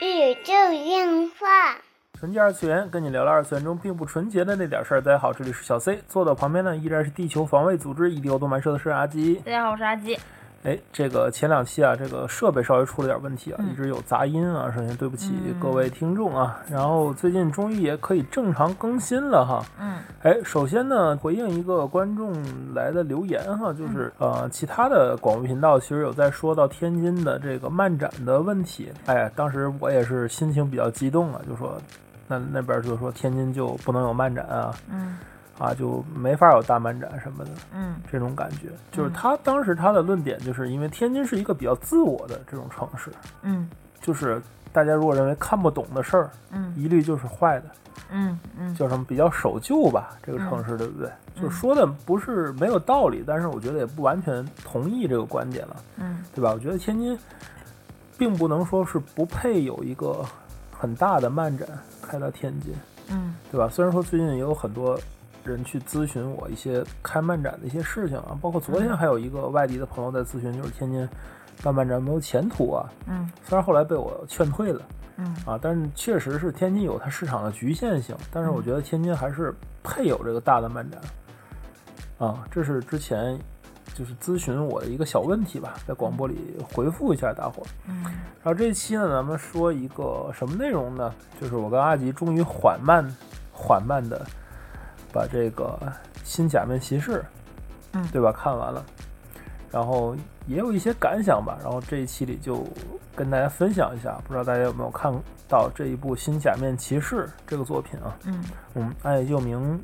宇宙电话。纯洁二次元，跟你聊聊二次元中并不纯洁的那点事儿。大家好，这里是小 C，坐到旁边呢依然是地球防卫组织 EDO 动漫社的社长阿基。大家好，我是阿吉。哎，这个前两期啊，这个设备稍微出了点问题啊，嗯一直有杂音啊，首先对不起嗯各位听众啊。然后最近终于也可以正常更新了哈。嗯哎，首先呢，回应一个观众来的留言哈，就是呃，其他的广播频道其实有在说到天津的这个漫展的问题。哎，当时我也是心情比较激动啊，就说那那边就说天津就不能有漫展啊，嗯啊就没法有大漫展什么的。嗯这种感觉，就是他当时他的论点，就是因为天津是一个比较自我的这种城市，嗯就是大家如果认为看不懂的事儿，嗯一律就是坏的，嗯嗯叫什么比较守旧吧，这个城市对不对？就是说的不是没有道理，但是我觉得也不完全同意这个观点了，嗯对吧？我觉得天津并不能说是不配有一个很大的漫展开到天津，嗯对吧？虽然说最近也有很多人去咨询我一些开漫展的一些事情啊，包括昨天还有一个外地的朋友在咨询，就是天津办漫展没有前途啊。嗯虽然后来被我劝退了嗯啊，但是确实是天津有它市场的局限性，但是我觉得天津还是配有这个大的漫展啊。这是之前就是咨询我的一个小问题吧，在广播里回复一下大伙儿。嗯然后这一期呢，咱们说一个什么内容呢？就是我跟阿吉终于缓慢、缓慢的把这个新假面骑士，嗯对吧？看完了，然后也有一些感想吧。然后这一期里就跟大家分享一下，不知道大家有没有看到这一部新假面骑士这个作品啊？嗯我们爱佑明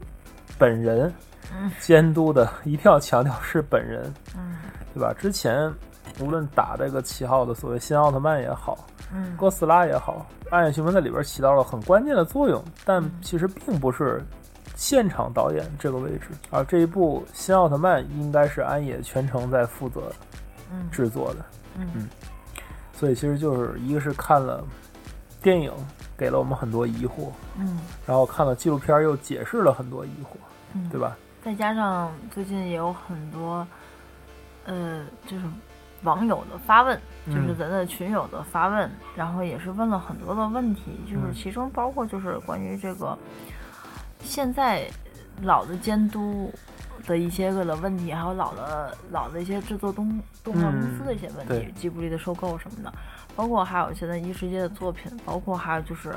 本人嗯 监督的，一定要强调是本人，嗯对吧？之前无论打这个旗号的所谓新奥特曼也好，嗯哥斯拉也好，暗野秀明在里边起到了很关键的作用，但嗯其实并不是现场导演这个位置，而这一部新奥特曼应该是安野全程在负责嗯。制作的，嗯。所以其实就是一个是看了电影给了我们很多疑惑，嗯。然后看了纪录片又解释了很多疑惑，嗯，对？吧？再加上最近也有很多，呃，就是网友的发问，就是嗯。咱的群友的发问，然后也是问了很多的问题，就是嗯。其中包括就是关于这个现在老的监督的一些个的问题，还有老的老的一些制作动动画公司的一些问题对，吉卜力的收购什么的，包括还有现在异世界的作品，包括还有就是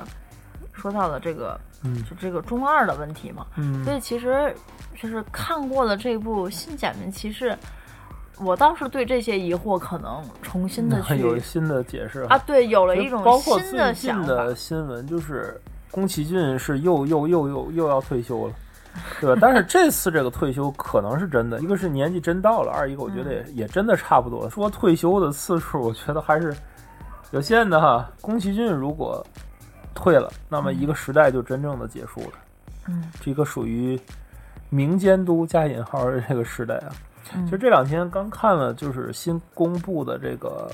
说到了这个嗯。就这个中二的问题嘛，嗯。所以其实就是看过了这部《新假面骑士》，我倒是对这些疑惑可能重新的 去有新的解释啊，对，有了一种包括新最近的新的。新闻，就是宫崎骏是又又又又又要退休了，对吧？但是这次这个退休可能是真的，一个是年纪真到了，二一个我觉得也、也真的差不多了。说退休的次数，我觉得还是有限的哈。宫崎骏如果退了，那么一个时代就真正的结束了，嗯这个属于民监督加引号的这个时代啊。嗯其实这两天刚看了，就是新公布的这个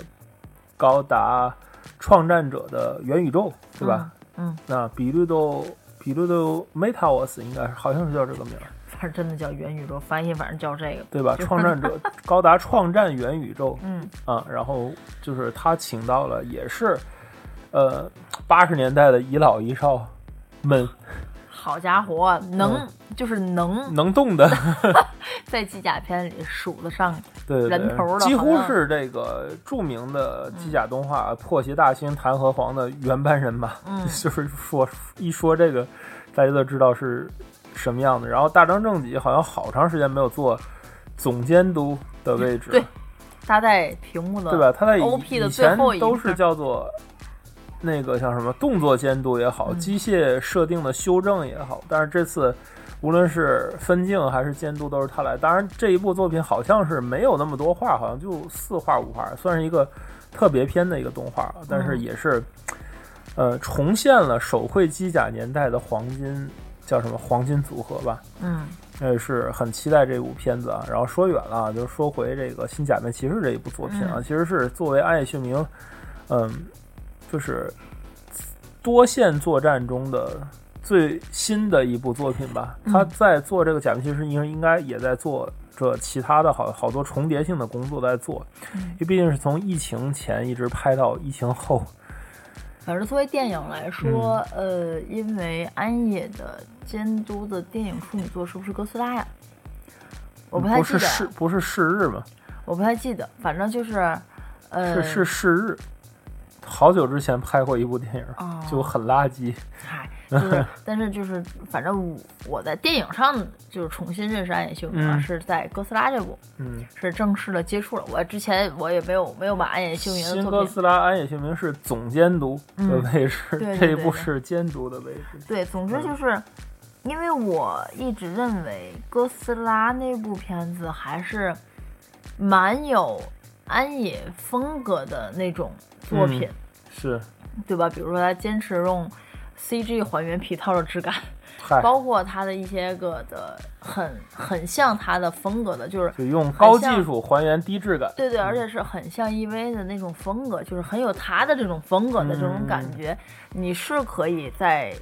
高达创战者的元宇宙，对吧？？嗯，那比绿豆比绿豆 Metaverse 应该是好像是叫这个名儿，反正真的叫元宇宙，翻译反正叫这个。对吧？创战者 高达创战元宇宙。嗯。啊，然后就是他请到了也是呃八十年代的遗老遗少们好家伙，能、嗯就是能能动的，在机甲片里数得上。人头对，几乎是这个著名的机甲动画《破邪大星弹劾皇》的原班人马。嗯 就是说一说这个，大家都知道是什么样的。然后大张正己好像好长时间没有做总监督的位置，对他在屏幕的对吧？他在 OP 的前最后一都是叫做那个像什么动作监督也好，嗯机械设定的修正也好，但是这次。无论是分镜还是监督，都是他来。当然，这一部作品好像是没有那么多画，好像就四画五画，算是一个特别篇的一个动画，但是嗯也是，呃，重现了手绘机甲年代的黄金叫什么黄金组合吧。嗯也，是很期待这部片子啊。然后说远了啊，就是说回这个《新假面骑士》这一部作品啊，嗯其实是作为安野秀明，嗯，就是多线作战中的最新的一部作品吧。嗯。他在做这个假面骑士，应应该也在做这其他的好好多重叠性的工作在做，嗯。因为毕竟是从疫情前一直拍到疫情后，反正作为电影来说，呃，因为安野的监督的电影处女作是不是哥斯拉呀？我不太记得，是是不是是日吗？我不太记得，反正就是，呃，是是是日，好久之前拍过一部电影，哦就很垃圾。嗨，就是，但是就是，反正我我在电影上就是重新认识安野秀明了，嗯是在哥斯拉这部嗯，是正式的接触了。我之前我也没有没有把安野秀明的新哥斯拉安野秀明是总监督的嗯位置，对对这一部是监督的位置。对，总嗯之就是。因为我一直认为哥斯拉那部片子还是蛮有安野风格的那种作品，是，对吧？比如说他坚持用 CG 还原皮套的质感，包括他的一些个的很很像他的风格的，就是就用高技术还原低质感。对对，而且是很像 EV 的那种风格，就是很有他的这种风格的这种感觉。你是可以在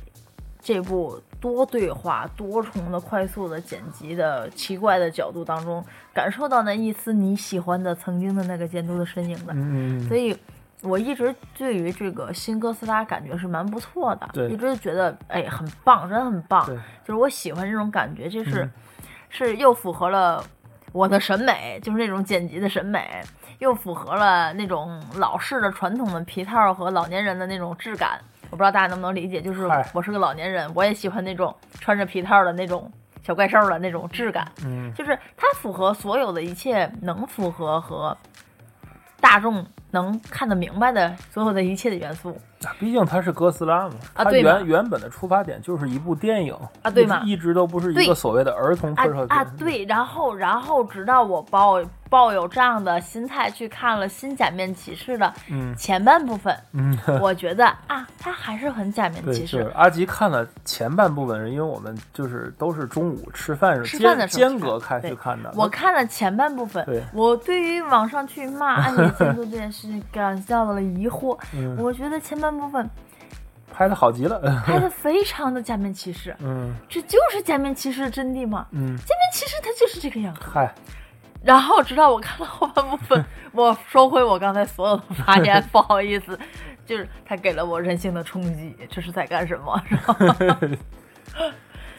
这部多对话、多重的、快速的剪辑的奇怪的角度当中，感受到那一丝你喜欢的曾经的那个监督的身影的。所以，我一直对于这个新哥斯拉感觉是蛮不错的，对一直觉得哎很棒，真的很棒。对就是我喜欢这种感觉，就是、嗯是又符合了我的审美，就是那种剪辑的审美，又符合了那种老式的传统的皮套和老年人的那种质感。我不知道大家能不能理解，就是我是个老年人，我也喜欢那种穿着皮套的那种小怪兽的那种质感。嗯，就是它符合所有的一切能符合和大众能看得明白的所有的一切的元素。毕竟它是哥斯拉嘛，它原原本的出发点就是一部电影啊对吗一直都不是一个所谓的儿童摄片。啊！对，然后然后直到我抱抱有这样的心态去看了《新假面骑士》的嗯。前半部分，嗯，我觉得啊，它还是很假面对，骑就是士。阿吉看了前半部分，因为我们就是都是中午吃饭时吃饭的间时候间隔开去看的。我看了前半部分对，我对于网上去骂安野监督这件事情感到了疑惑。嗯我觉得前半部分拍的好极了，拍的非常的假面骑士，嗯这就是假面骑士的真谛嘛。嗯，假面骑士它就是这个样子。嗨，然后直到我看到后半部分，我收回我刚才所有的发言，不好意思，就是他给了我人性的冲击，这是在干什么？然后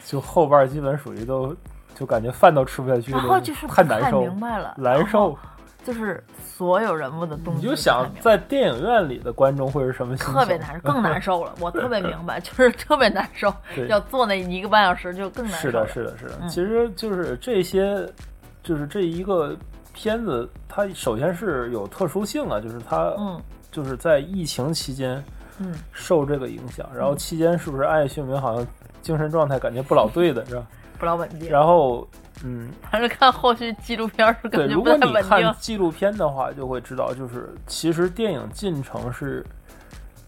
就后半基本属于都就感觉饭都吃不下去然，后就是太难受，明白了，难受。就是所有人物的动机，你就想在电影院里的观众会是什么心情？特别难受，更难受了。我特别明白，就是特别难受，要坐那一个半小时就更难受。是的，是的，是的。嗯其实就是这些，就是这一个片子，它首先是有特殊性啊，就是它嗯就是在疫情期间嗯，受这个影响，然后期间是不是安野秀明好像精神状态感觉不老对的是吧？不老稳定。然后嗯，还是看后续纪录片儿是对，感觉如不太稳果你看定。纪录片的话，就会知道，就是其实电影进程是。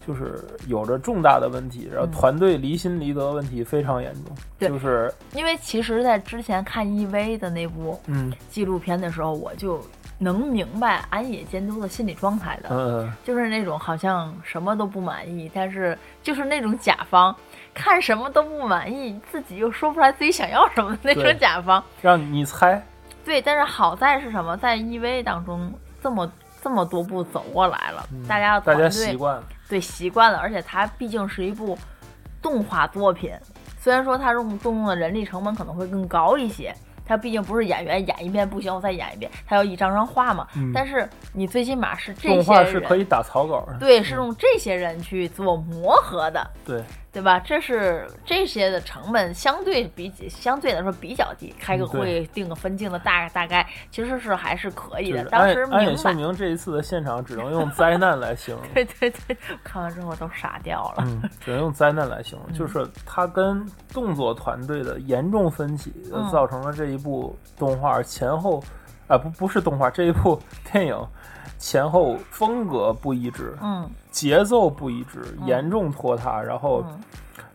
就是有着重大的问题，然后嗯团队离心离德问题非常严重。对就是因为其实，在之前看 EV 的那部嗯纪录片的时候，我就能明白安野监督的心理状态的，嗯，就是那种好像什么都不满意，但是就是那种甲方看什么都不满意，自己又说不出来自己想要什么的那种甲方。让你猜，对，但是好在是什么，在 EV 当中这么这么多步走过来了，嗯大家的大家习惯了。对习惯了，而且它毕竟是一部动画作品，虽然说它用动用的人力成本可能会更高一些，它毕竟不是演员演一遍不行，我再演一遍，它要一张张画嘛。嗯。但是你最起码是这动些人，画是可以打草稿的，对，是用这些人去做磨合的，对，对吧？这是这些的成本相对比相对来说比较低，开个会定个分镜的大大概其实是还是可以的。当时安安野明白，秀明这一次的现场只能用灾难来形容，对对对，看完之后都傻掉了。嗯，只能用灾难来形容，嗯就是他跟动作团队的严重分歧，造成了这一部动画前后，啊、不不是动画，这一部电影前后风格不一致，嗯。节奏不一致，嗯。严重拖沓，然后嗯。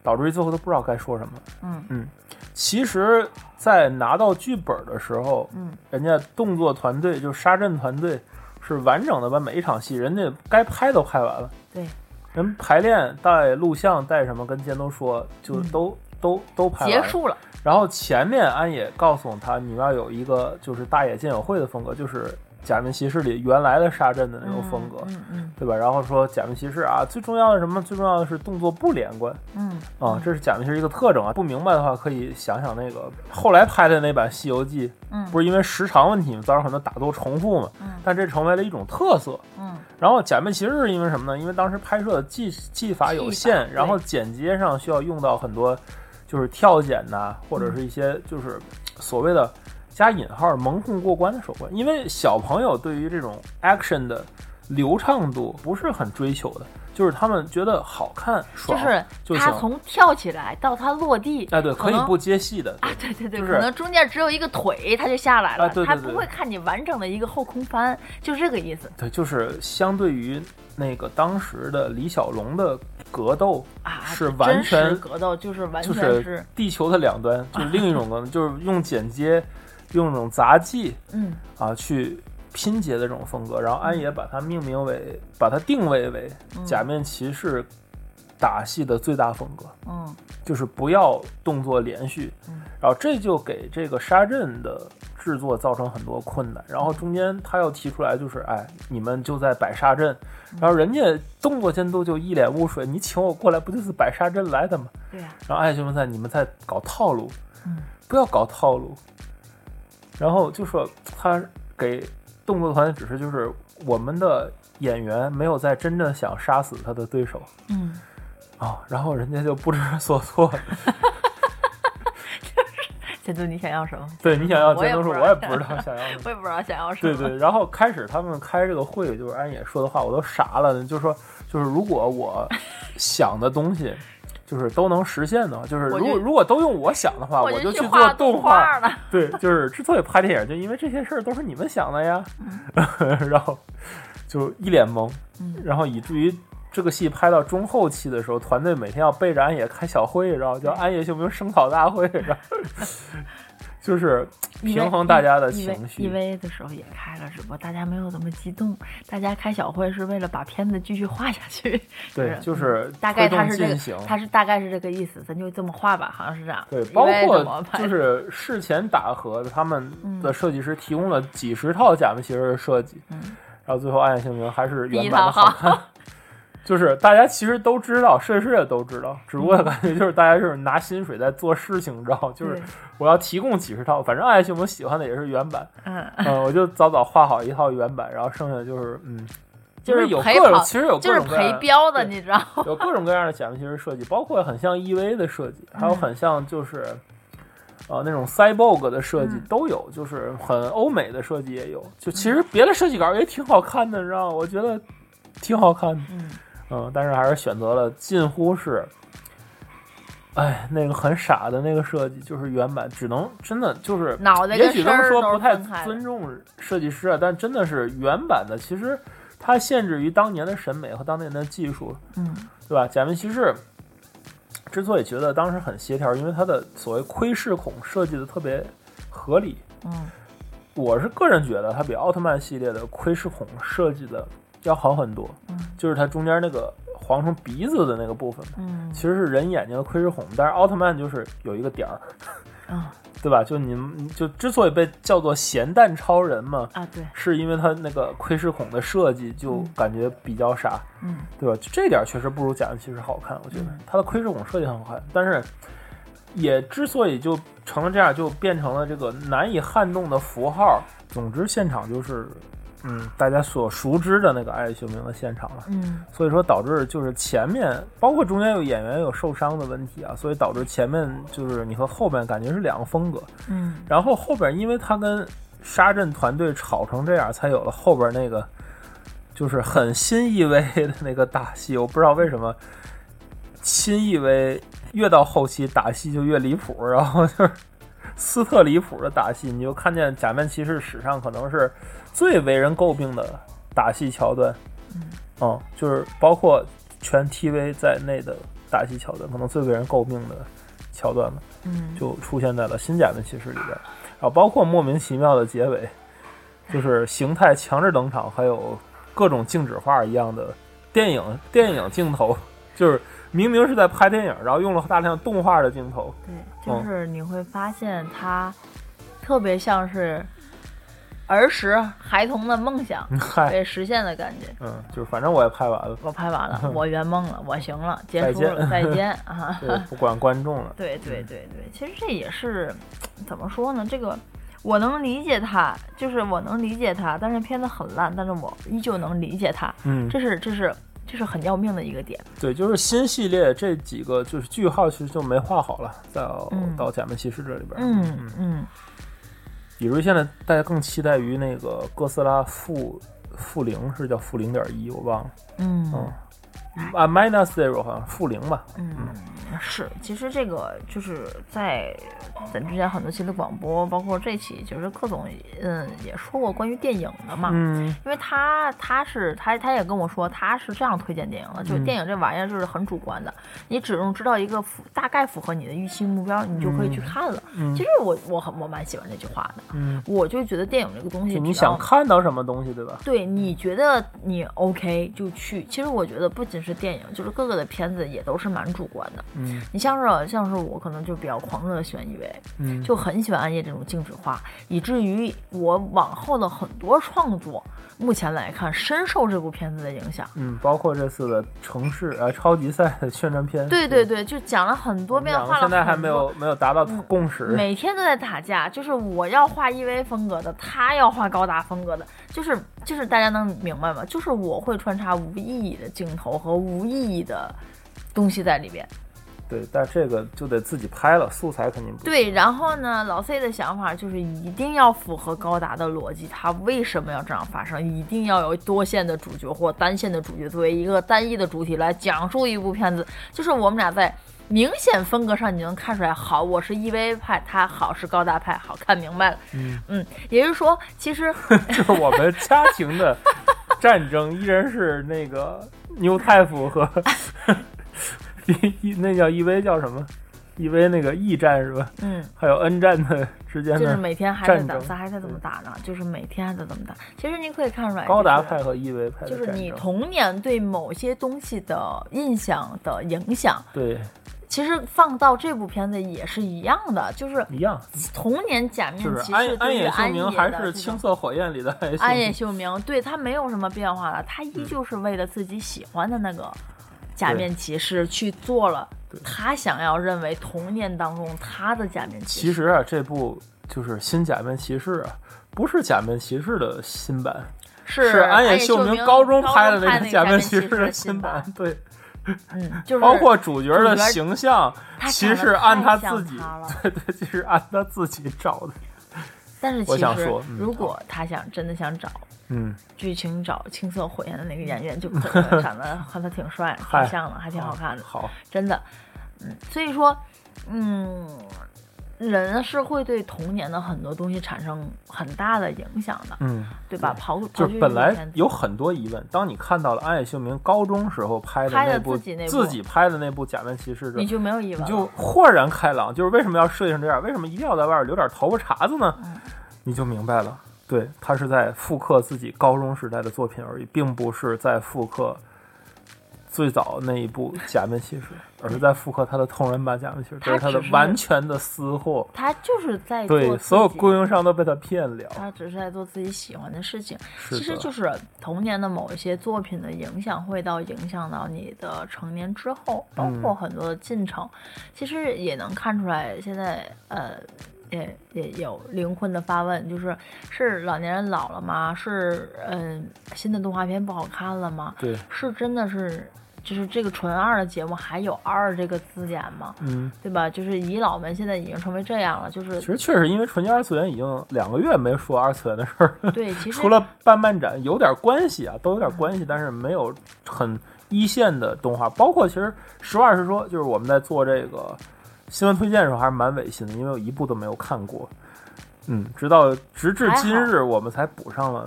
导致于最后都不知道该说什么。嗯。嗯。其实，在拿到剧本的时候，嗯。人家动作团队就沙阵团队是完整的把每一场戏，人家该拍都拍完了。对，人排练带录像带什么，跟监督说，就嗯。都都都拍完了。结束了，然后前面安野告诉他，你们要有一个就是大野剑友会的风格，就是假面骑士里原来的沙阵的那种风格，嗯嗯对吧？然后说假面骑士啊，最重要的什么？最重要的是动作不连贯嗯啊，这是假面骑士一个特征啊。不明白的话，可以想想那个后来拍的那版《西游记》，嗯不是因为时长问题嘛造成很多打斗重复嘛？嗯但这成为了一种特色。嗯然后假面骑士是因为什么呢？因为当时拍摄的技技法有限，然后剪接上需要用到很多，就是跳剪呐、或者是一些就是所谓的加引号蒙混过关的手段。因为小朋友对于这种 action 的流畅度不是很追求的，就是他们觉得好看爽就是。他从跳起来到他落地，哎，对，可以不接戏的，啊，对对对，就是可能中间只有一个腿，他就下来了，啊对对对他不会看你完整的一个后空翻，就这个意思对，就是相对于那个当时的李小龙的格斗，啊，是完全格斗，就是完就全是地球的两端，就是另一种格斗，就是用剪接，用这种杂技嗯啊去拼接的这种风格。然后安野把它命名为，把它定位为嗯假面骑士打戏的最大风格，嗯就是不要动作连续嗯。然后这就给这个沙阵的制作造成很多困难。然后中间他又提出来，就是哎，你们就在摆沙阵，嗯然后人家动作监督就一脸雾水，你请我过来不就是摆沙阵来的吗？对呀，然后爱兄们在你们在搞套路，嗯不要搞套路。然后就说他给动作团的指示就是，我们的演员没有在真正想杀死他的对手嗯，啊，然后人家就不知所措。监督你想要什么？对你想要监督说，我也不知道我也不知道想要什么。我也不知道想要什么。对对，然后开始他们开这个会，就是安野说的话，我都傻了。就说就是如果我想的东西，就是都能实现的，就是如果如果都用我想的话，我就去做动画了。对，就是之所以拍电影，就因为这些事儿都是你们想的呀。然后就一脸懵，嗯然后以至于这个戏拍到中后期的时候，团队每天要背着安野开小会，然后叫安野秀明声讨大会，然后就是平衡大家的情绪。EV 的时候也开了直播，大家没有那么激动，大家开小会是为了把片子继续画下去。对，就是大概推他是这个他是大概是这个意思，咱就这么画吧，好像是这样。对，包括就是事前打和，他们嗯的设计师提供了几十套假面骑士的设计，嗯然后最后暗夜姓名还是原版的好看。就是大家其实都知道，设计师也都知道，只不过感觉就是大家就是拿薪水在做事情，你知道，就是我要提供几十套，反正爱情我喜欢的也是原版，嗯，嗯，我就早早画好一套原版，然后剩下就是嗯，就是有各种，其实有就是各种各样陪标的，你知道？有各种各样的假面骑士设计，包括很像 EV 的设计，还有嗯。很像就是，呃，那种 Cyborg 的设计嗯。都有，就是很欧美的设计也有。就其实别的设计稿也挺好看的，你知道吗？我觉得挺好看的，嗯嗯，但是还是选择了近乎是，哎，那个很傻的那个设计，就是原版，只能真的就是脑袋也许这么说不太尊重设计师啊，但真的是原版的，其实它限制于当年的审美和当年的技术。嗯对吧？假面骑士之所以觉得当时很协调，因为它的所谓窥视孔设计的特别合理。嗯我是个人觉得它比奥特曼系列的窥视孔设计的要好很多，嗯就是它中间那个蝗虫鼻子的那个部分，嗯其实是人眼睛的窥视孔，但是奥特曼就是有一个点儿，嗯 对吧？就你们就之所以被叫做咸蛋超人嘛，啊对，是因为它那个窥视孔的设计就嗯感觉比较傻。嗯对吧？就这点确实不如假面骑士好看，我觉得嗯它的窥视孔设计很好看，但是也之所以就成了这样，就变成了这个难以撼动的符号。总之，现场就是嗯，大家所熟知的那个爱秀明的现场了。嗯所以说导致就是前面包括中间有演员有受伤的问题啊，所以导致前面就是你和后边感觉是两个风格。嗯然后后边因为他跟沙镇团队吵成这样，才有了后边那个就是很新意味的那个打戏。我不知道为什么新意味越到后期打戏就越离谱，然后就是斯特里普的打戏，你就看见假面骑士史上可能是最为人诟病的打戏桥段。嗯，就是包括全 TV 在内的打戏桥段，可能最为人诟病的桥段了。嗯，就出现在了新假面骑士里边，然后包括莫名其妙的结尾，就是形态强制登场，还有各种静止画一样的电影电影镜头，就是明明是在拍电影，然后用了大量动画的镜头。对，就是你会发现它特别像是儿时孩童的梦想，被实现的感觉。嗯，就是反正我也拍完了，我拍完了，我圆梦了，我行了，结束了，再 再见啊！对，不管观众了。对对对对，其实这也是怎么说呢？这个我能理解他，就是我能理解他，但是片子很烂，但是我依旧能理解他。嗯，这是这是这是很要命的一个点。对，就是新系列这几个就是句号其实就没画好了，到、嗯到假面骑士这里边。嗯嗯，比如现在大家更期待于那个哥斯拉负负零是叫负零点一，我忘了。嗯嗯啊，minus zero 好像负零吧。嗯，是，其实这个就是在咱之前很多期的广播，包括这期，就是柯总嗯也说过关于电影的嘛，嗯因为他他是他他也跟我说他是这样推荐电影的，就是嗯电影这玩意儿就是很主观的，你只用知道一个符大概符合你的预期目标，你就可以去看了。嗯其实我我很我蛮喜欢这句话的，嗯，我就觉得电影这个东西，你想。看到什么东西，对吧？对，你觉得你 OK 就去。其实我觉得不仅是电影，就是各个的片子也都是蛮主观的。嗯你像是像是我可能就比较狂热的喜欢 EVA，嗯，就很喜欢暗夜这种静止画，以至于我往后的很多创作，目前来看深受这部片子的影响。嗯，包括这次的城市呃超级赛的宣传片。对对对，就讲了很多遍，画了现在还没有没有达到共识。每天都在打架，就是我要画 EV 风格的，他要画高达风格的，就是就是大家能明白吗？就是我会穿插无意义的镜头和无意义的东西在里边。对，但这个就得自己拍了，素材肯定不。对，然后呢，老 C 的想法就是一定要符合高达的逻辑，它为什么要这样发生？一定要有多线的主角或单线的主角作为一个单一的主体来讲述一部片子。就是我们俩在明显风格上你能看出来，好，我是 EVA 派，他好是高达派，好看明白了。嗯嗯，也就是说，其实 就是我们家庭的战争依然是那个牛太傅和 那叫 EV 叫什么？EV 那个 E 战是吧？嗯，还有 N 战的之间的就是每天还在打，咱还在怎么打呢？就是每天还在怎么打。其实您可以看出来，高达派和 EV 派就是你童年对某些东西的印象的影响，对其实放到这部片子也是一样的，就是一样，童年假面骑士安士对于安野秀明还是青色火焰里的安野秀明。秀明，对他没有什么变化了，他依旧是为了自己喜欢的那个假面骑士去做了他想要认为童年当中他的假面骑士。其实啊，这部就是新假面骑士啊，不是假面骑士的新版，是安野秀明高中拍的那个假面骑士的新版，。对，嗯，就是包括主角的形象，他其实按他自己他，对 对，其实按他自己找的。但是我其实想说嗯如果他想真的想找嗯，剧情找青色火焰的那个演员就可能，长得和他挺帅，嗨挺像的，还挺好看的，好，真的。嗯，所以说，嗯，人是会对童年的很多东西产生很大的影响的，嗯，对吧？刨就是本来有很多疑问，当你看到了安野秀明高中时候拍的那部自己拍的那部假面骑士的你，就没有疑问了，你就豁然开朗，就是为什么要设计成这样？为什么一定要在外边留点头发茬子呢？嗯你就明白了，对他是在复刻自己高中时代的作品而已，并不是在复刻最早那一部假面骑士，而是在复刻他的同人版假面骑士，这是他的完全的私货。他就是在做对，所有供应商都被他骗了。他只是在做自己喜欢的事情，其实就是童年的某一些作品的影响，会到影响到你的成年之后，包嗯括很多的进程，其实也能看出来，现在呃。也也有灵魂的发问，就是是老年人老了吗？是嗯、新的动画片不好看了吗？对，是真的是就是这个纯二的节目还有二这个字眼吗？嗯，对吧？就是遗老们现在已经成为这样了，就是其实确实因为纯洁二次元已经两个月没说二次元的事儿了。对，其实 除了办漫展有点关系啊，都有点关系，但是没有很一线的动画。包括其实实话实说，就是我们在做这个新闻推荐的时候，还是蛮违心的，因为我一部都没有看过。嗯，直到直至今日，我们才补上了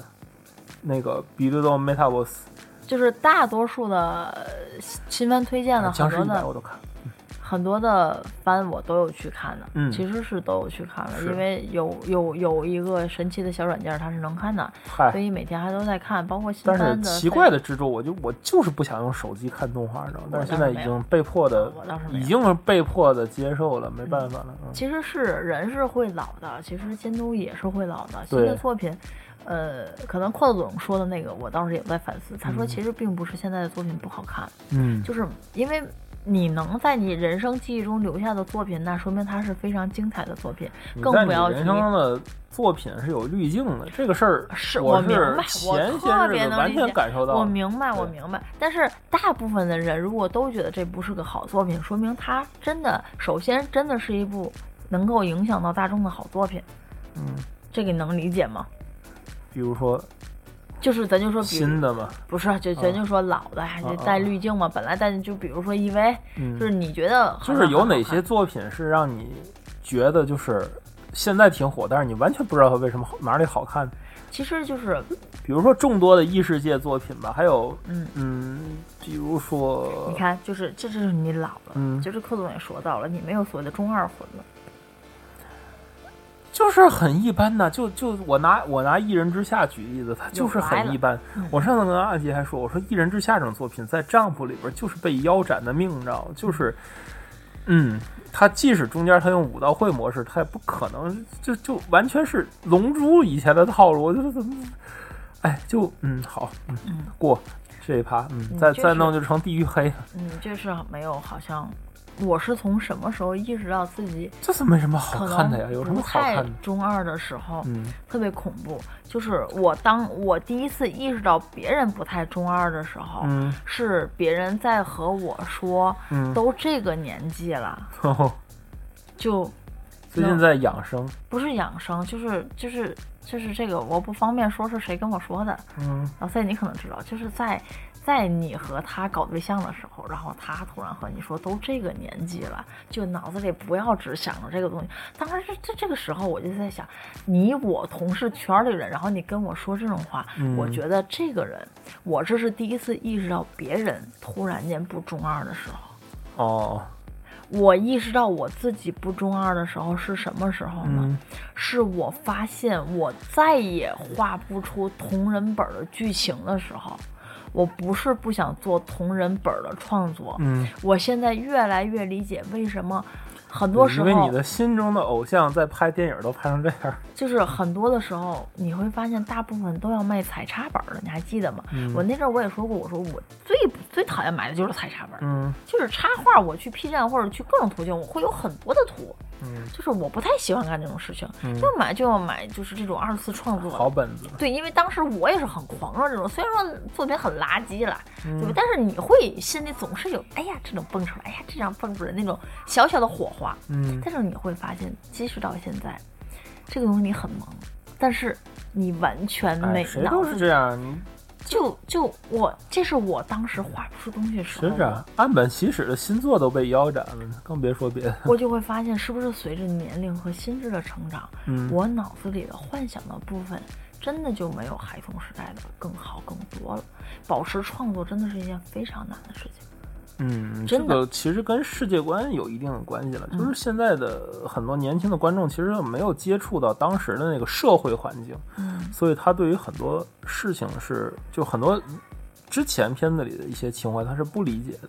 那个《比利多 Metaverse》就是大多数的呃新番推荐的很多的我都看。很多的番我都有去看的，嗯其实是都有去看了，因为有有有一个神奇的小软件，它是能看的，所，以每天还都在看，包括新但番的。是奇怪的之处，我就我就是不想用手机看动画，你知道吗？但是现在已经被迫的已经是被迫的接受了，没办法了。嗯其实是人是会老的，其实监督也是会老的。新对的作品，呃，可能阔总说的那个，我当时也在反思。他说，嗯其实并不是现在的作品不好看，嗯，就是因为你能在你人生记忆中留下的作品，那说明它是非常精彩的作品，更不要提人生中的作品是有滤镜的，这个事儿是我我明白我特别能理解感受到。我明白，我明白。但是大部分的人如果都觉得这不是个好作品，说明它真的，首先真的是一部能够影响到大众的好作品。嗯，这个你能理解吗？比如说就是咱就说，比新的嘛，不是，就咱就说老的，还是带滤镜嘛。本来带就比如说 EV，嗯，就是你觉得就是有哪些作品是让你觉得就是现在挺火，但是你完全不知道它为什么哪里好看？其实就是比如说众多的异世界作品吧，还有嗯。嗯，比如说你看，就是这就是你老了，嗯就是柯总也说到了，你没有所谓的中二魂了。就是很一般呐，就就我拿我拿《一人之下》举例子，它就是很一般嗯。我上次跟阿杰还说，我说《一人之下》这种作品在丈夫里边就是被腰斩的命，你知道吗？就是，嗯，他即使中间他用武道会模式，他也不可能就就完全是龙珠以前的套路。我觉得怎么，哎，就嗯好，嗯嗯过这一趴，嗯，再再弄就成地狱黑了，嗯，就是没有，好像我是从什么时候意识到自己这是没什么好看的呀？有什么好看的？中二的时候，嗯特别恐怖。就是我当我第一次意识到别人不太中二的时候，嗯是别人在和我说，嗯，都这个年纪了，哦就最近在养生，不是养生，就是就是就是这个，我不方便说是谁跟我说的。嗯老 C 你可能知道，就是在在你和他搞对象的时候，然后他突然和你说都这个年纪了，就脑子里不要只想着这个东西。当时这这这个时候，我就在想，你我同事圈里人，然后你跟我说这种话，嗯我觉得这个人，我这是第一次意识到别人突然间不中二的时候。哦我意识到我自己不中二的时候是什么时候呢？嗯是我发现我再也画不出同人本的剧情的时候。我不是不想做同人本的创作，嗯。我现在越来越理解为什么很多时候，因为你的心中的偶像在拍电影都拍成这样，就是很多的时候，你会发现大部分都要卖彩插本的，你还记得吗？嗯我那阵儿我也说过，我说我最最讨厌买的就是彩插本，嗯就是插画，我去 P 站或者去各种途径，我会有很多的图，嗯，就是我不太喜欢干这种事情，嗯要买就要买，就是这种二次创作好本子，对，因为当时我也是很狂热这种，虽然说作品很垃圾了，对吧嗯？但是你会心里总是有，哎呀，这种蹦出来，哎呀，这样蹦出来那种小小的火花。嗯但是你会发现，即使到现在，这个东西你很萌，但是你完全哎，没谁都是这样，你就就我，这是我当时画不出东西的时候，是啊，岸本齐史的新作都被腰斩了，更别说别的。我就会发现，是不是随着年龄和心智的成长，嗯，我脑子里的幻想的部分，真的就没有孩童时代的更好更多了。保持创作真的是一件非常难的事情。嗯，这个其实跟世界观有一定的关系了。就是嗯现在的很多年轻的观众其实没有接触到当时的那个社会环境，嗯所以他对于很多事情是就很多之前片子里的一些情怀他是不理解的。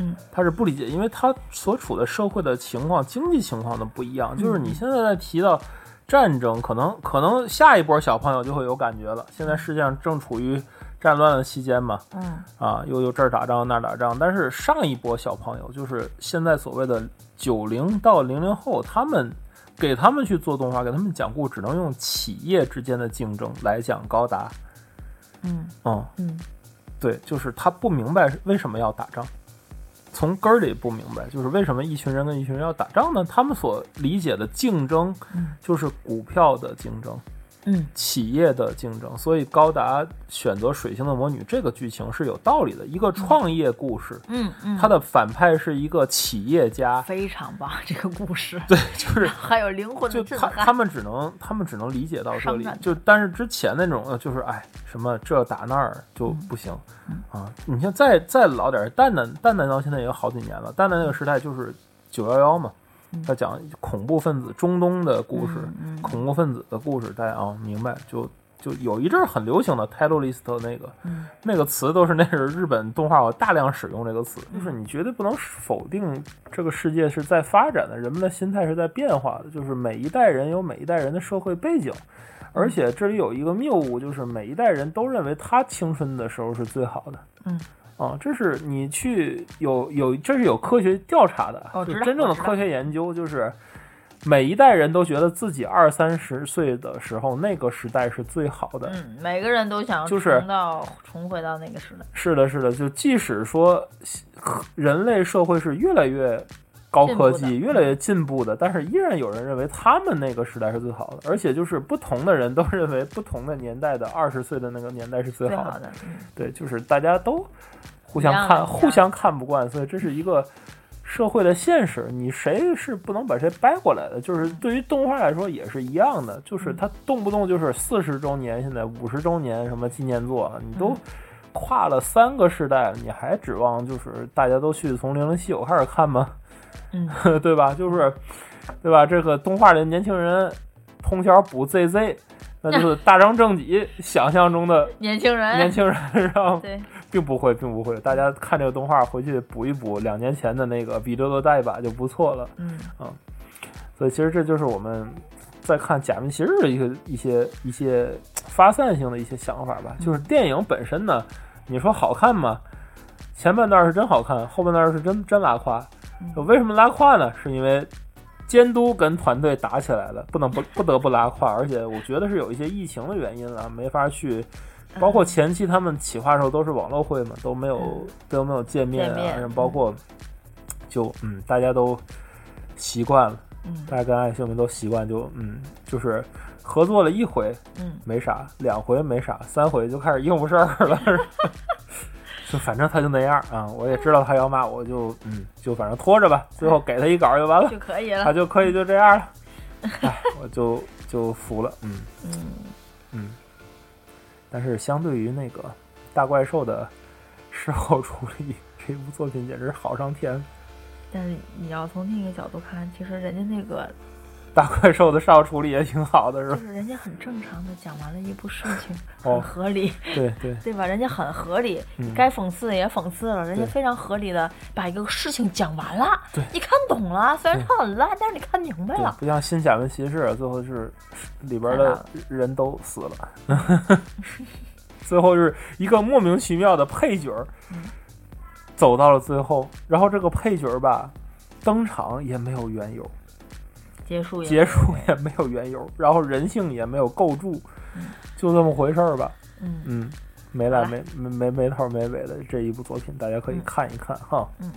嗯他是不理解，因为他所处的社会的情况、经济情况都不一样。就是你现在在提到战争，可能可能下一波小朋友就会有感觉了。现在世界上正处于战乱的期间嘛，嗯啊，又又这儿打仗那儿打仗。但是上一波小朋友，就是现在所谓的九零到零零后，他们给他们去做动画，给他们讲故事，只能用企业之间的竞争来讲高达。嗯嗯，嗯对，就是他不明白为什么要打仗，从根儿里不明白，就是为什么一群人跟一群人要打仗呢？他们所理解的竞争嗯就是股票的竞争、嗯企业的竞争，所以高达选择水星的魔女这个剧情是有道理的，一个创业故事，嗯嗯，它的反派是一个企业家，非常棒，这个故事。对，就是 还有灵魂就的震撼。他他们只能他们只能理解到这里，就但是之前那种呃就是哎什么这打那儿就不行、嗯。啊！你像再再老点儿，蛋蛋蛋蛋到现在也有好几年了，蛋蛋那个时代就是九幺幺嘛。嗯，他讲恐怖分子中东的故事，恐怖分子的故事，大家啊明白就。就有一阵儿很流行的 terrorist 那个嗯那个词，都是那是日本动画我大量使用这个词，嗯就是你绝对不能否定这个世界是在发展的，人们的心态是在变化的，就是每一代人有每一代人的社会背景，而且这里有一个谬误，就是每一代人都认为他青春的时候是最好的。嗯，啊，这是你去有有这是有科学调查的，哦就真正的科学研究，就是每一代人都觉得自己二三十岁的时候那个时代是最好的。嗯，每个人都想就是重到重回到那个时代。是的，是的，就即使说人类社会是越来越高科技、越来越进步的，但是依然有人认为他们那个时代是最好的，而且就是不同的人都 认为不同的年代的二十岁的那个年代是最好的。好的，嗯对，就是大家都互相看，互相看不惯，所以这是一个社会的现实。你谁是不能把谁掰过来的？就是对于动画来说也是一样的，就是它动不动就是四十周年，现在五十周年什么纪念作，你都嗯跨了三个时代了，你还指望就是大家都去从零零七九开始看吗？嗯，对吧？就是对吧？这个动画里的年轻人通宵补 ZZ。那就是 大张正己想象中的 年轻人，年轻人，然后对，并不会，并不会。大家看这个动画回去补一补两年前的那个比溜溜带把就不错了。嗯所以其实这就是我们在看假面骑士的一个一些一些发散性的一些想法吧。就是电影本身呢，你说好看吗？前半段是真好看，后半段是真真拉胯。嗯为什么拉胯呢？是因为监督跟团队打起来了，不能不不得不拉胯。而且我觉得是有一些疫情的原因啊，没法去。包括前期他们企划的时候都是网络会嘛，都没有嗯都没有见面啊，包括就嗯，大家都习惯了，嗯大家跟爱秀们都习惯，就嗯，就是合作了一回嗯没啥，两回没啥，三回就开始应付事儿了。就反正他就那样啊，我也知道他要骂我就嗯，就反正拖着吧，最后给他一稿就完了，就可以了他。就可以就这样了。哎，我就就服了，嗯嗯嗯。但是相对于那个大怪兽的事后处理，这部作品简直好上天。但是你要从另一个角度看，其实人家那个大怪兽的少处理也挺好的，是吧？就是人家很正常的讲完了一部事情，哦很合理，对对，对吧？人家很合理，嗯该讽刺的也讽刺了，人家非常合理的把一个事情讲完了对，你看懂了，虽然它很烂，但是你看明白了，，不像新假面骑士，最后是里边的人都死了，最后是一个莫名其妙的配角儿嗯走到了最后，然后这个配角儿吧，登场也没有缘由，结束也结束也没有缘由，然后人性也没有构筑嗯，就这么回事儿吧。嗯。嗯，没来没没没没头没尾的这一部作品，大家可以嗯。看一看哈。嗯